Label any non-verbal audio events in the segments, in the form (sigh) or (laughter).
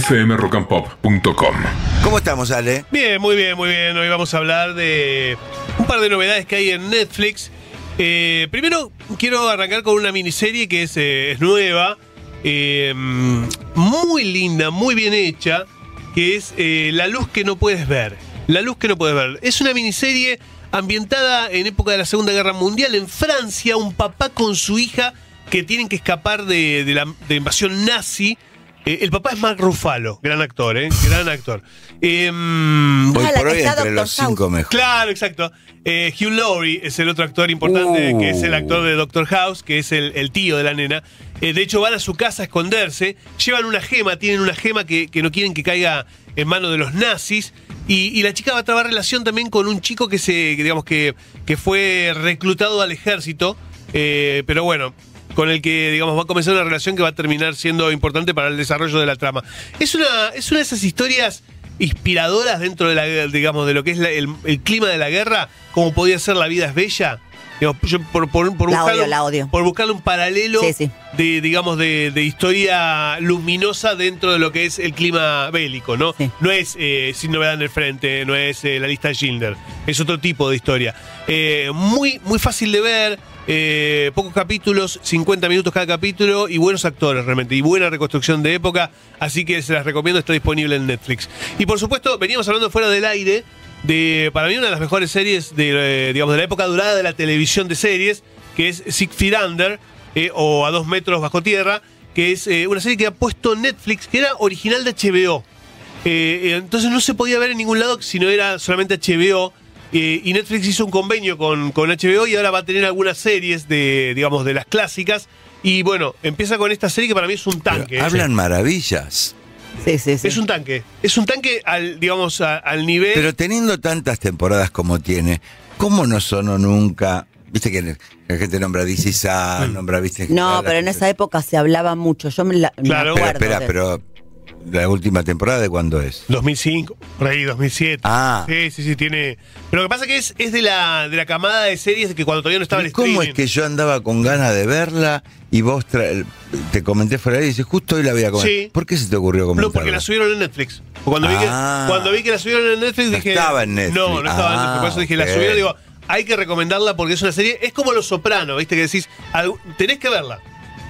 fmrockandpop.com. ¿Cómo estamos, Ale? Bien, muy bien, muy bien. Hoy vamos a hablar de un par de novedades que hay en Netflix. Eh, primero, quiero arrancar con una miniserie que es, eh, es nueva, eh, muy linda, muy bien hecha, que es eh, La luz que no puedes ver. La luz que no puedes ver. Es una miniserie ambientada en época de la Segunda Guerra Mundial en Francia, un papá con su hija que tienen que escapar de, de la de invasión nazi. Eh, el papá es Mark Ruffalo, gran actor, ¿eh? Gran actor. Em, Hoy por hoy está entre los cinco mejores. Claro, exacto. Eh, Hugh Laurie es el otro actor importante, Uh. que es el actor de Doctor House, que es el, el tío de la nena. Eh, de hecho, van a su casa a esconderse, llevan una gema, tienen una gema que, que no quieren que caiga en manos de los nazis. Y, y la chica va a trabar relación también con un chico que se, digamos que, que fue reclutado al ejército. eh, pero bueno, con el que, digamos, va a comenzar una relación que va a terminar siendo importante para el desarrollo de la trama. Es una, es una de esas historias inspiradoras dentro de la, digamos, de lo que es la- el, el clima de la guerra, como podía ser La vida es bella. Digamos, yo por, por, por La buscarle, odio, la odio. por buscarle un paralelo Sí, sí. de, digamos, de, de historia luminosa dentro de lo que es el clima bélico, ¿no? Sí. No es eh, Sin novedad en el frente, no es eh, la lista de Schindler, es otro tipo de historia. Eh, muy, muy fácil de ver, eh, pocos capítulos, 50 minutos cada capítulo y buenos actores realmente, y buena reconstrucción de época, así que se las recomiendo, está disponible en Netflix. Y por supuesto, veníamos hablando fuera del aire de, para mí, una de las mejores series de, eh, digamos, de la época durada de la televisión de series, que es Six Under, eh, o A Dos Metros Bajo Tierra, que es una serie que ha puesto Netflix, que era original de HBO. Entonces no se podía ver en ningún lado si no era solamente HBO. Eh, y Netflix hizo un convenio con, con HBO y ahora va a tener algunas series de, digamos, de las clásicas. Y bueno, empieza con esta serie que para mí es un Pero tanque. hablan maravillas. Sí, sí, sí. Es un tanque. Es un tanque al, digamos, a- al nivel. Pero teniendo tantas temporadas como tiene, ¿cómo no sonó nunca? Viste que la gente nombra DC Sun, Mm. nombra, viste. No, pero en esa época se hablaba mucho. Yo me, la, me Claro. Pero acuerdo espera, de- pero la última temporada de cuándo es? 2005, por ahí, 2007. Ah. Sí, sí, sí, tiene. Pero lo que pasa que es, es de, la, de la camada de series que cuando todavía no estaba el ¿Y ¿Cómo streaming. es que yo andaba con ganas de verla y vos tra- te comenté fuera de ahí y dices, justo hoy la voy a comer? Sí. ¿Por qué se te ocurrió comentarla? No, porque la subieron en Netflix. Cuando, vi, que, Ah. cuando vi que la subieron en Netflix No dije. estaba en Netflix. No, no estaba en Ah, Netflix. Por eso dije, la ok. subieron. Digo, hay que recomendarla porque es una serie. Es como Los Sopranos, ¿viste? Que decís, tenés que verla.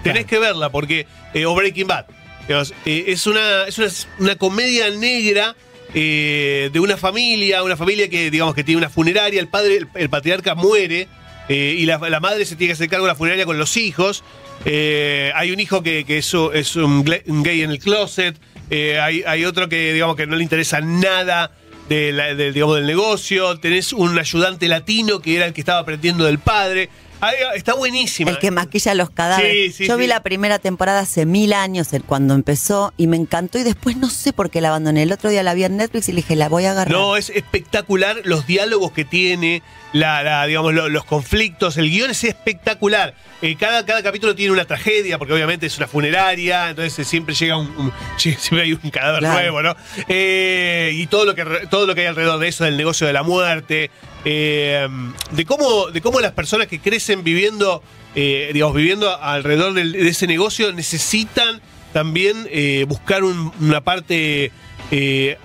Tenés que verla porque. eh, o Breaking Bad. Eh, es una, es una, una comedia negra. eh, de una familia, una familia que digamos que tiene una funeraria, el padre, el, patriarca muere eh, y la, la madre se tiene que hacer cargo de la funeraria con los hijos. Hay un hijo que, que es, es un, gay en el closet. Hay, hay otro que digamos que no le interesa nada de digamos, del negocio. Tenés un ayudante latino que era el que estaba aprendiendo del padre. Ay, está buenísima. El que maquilla los cadáveres. Sí, sí, Yo vi sí. la primera temporada hace mil años, cuando empezó, y me encantó. Y después no sé por qué la abandoné. El otro día la vi en Netflix y le dije, la voy a agarrar. No, es espectacular los diálogos que tiene, la, la, digamos, lo- los conflictos, el guion es espectacular. Eh, cada, cada capítulo tiene una tragedia, porque obviamente es una funeraria, entonces siempre llega un, un- (laughs) siempre hay un cadáver Claro. nuevo, ¿no? Eh, y todo lo que todo lo que hay alrededor de eso, del negocio de la muerte, eh, de cómo, de cómo las personas que crecen viviendo, eh, digamos, viviendo alrededor del- de ese negocio necesitan también eh, buscar un- una parte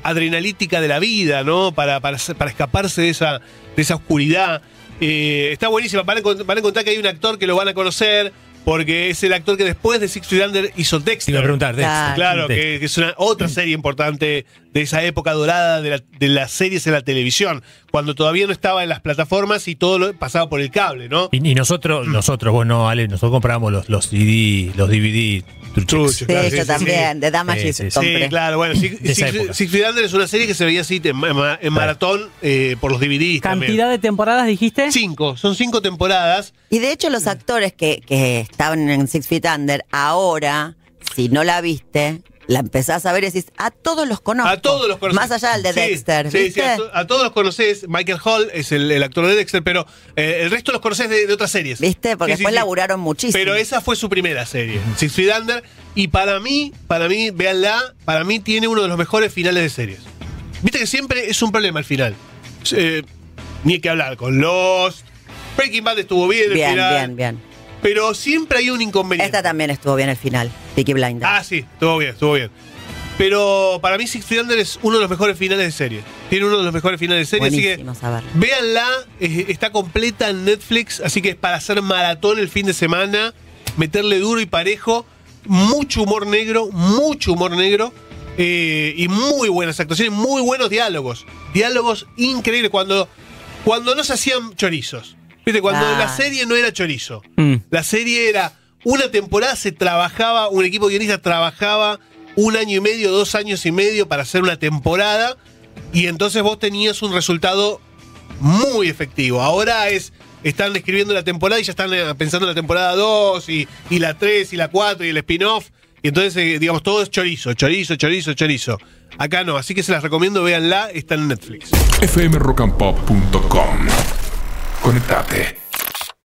adrenalítica de la vida, ¿no? Para, para, para escaparse de esa, de esa oscuridad. Está buenísima. Van a, van a encontrar que hay un actor que lo van a conocer, porque es el actor que después de Six Feet Under hizo Te Dexter. iba a preguntar, Dexter. Claro. Claro, Dexter. que, que es una otra serie importante de esa época dorada de, la- de las series en la televisión, cuando todavía no estaba en las plataformas y todo lo pasaba por el cable, ¿no? Y, y nosotros, nosotros, bueno, Ale, nosotros comprábamos los, los CD, los DVD truchos. Sí, claro, yo sí, sí, también, de Sí, sí, sí. Sí, claro, bueno, Feet Under es una serie que se veía así en, ma- en maratón eh, por los DVDs. también. ¿Cantidad de temporadas dijiste? Cinco, son cinco temporadas. Y de hecho los actores que, que estaban en Six Feet Under, ahora, si no la viste, la empezás a ver y decís, a todos los conozco. A todos los conoces. Más allá del de Sí, Dexter, Sí, ¿viste? sí, a, to- a todos los conoces. Michael Hall es el, el actor de Dexter, pero eh, el resto los conoces de, de otras series. ¿Viste? Porque Sí, después laburaron muchísimo. Pero esa fue su primera serie, Six Feet Under. Y para mí, para mí, véanla, para mí tiene uno de los mejores finales de series. Viste que siempre es un problema el final. Eh, ni hay que hablar con Lost. Breaking Bad estuvo bien el Bien, final. bien, bien. Pero siempre hay un inconveniente. Esta también estuvo bien el final, Peaky Blinders. Ah, sí, estuvo bien, estuvo bien. Pero para mí Six Under es uno de los mejores finales de serie. Tiene uno de los mejores finales de serie, así que véanla. eh, está completa en Netflix, así que es para hacer maratón el fin de semana, meterle duro y parejo. Mucho humor negro, mucho humor negro. eh, y muy buenas actuaciones, muy buenos diálogos. Diálogos increíbles cuando, cuando no se hacían chorizos. Viste, cuando Ah. la serie no era chorizo. Mm. La serie era una temporada, se trabajaba, un equipo de guionistas trabajaba un año y medio, dos años y medio para hacer una temporada. Y entonces vos tenías un resultado muy efectivo. Ahora es. Están escribiendo la temporada y ya están eh, pensando en la temporada 2 y, y la 3 y la 4 y el spin-off. Y entonces, eh, digamos, todo es chorizo, chorizo, chorizo, chorizo. Acá no, así que se las recomiendo, véanla, está en Netflix. fmrockandpop.com. conectarte.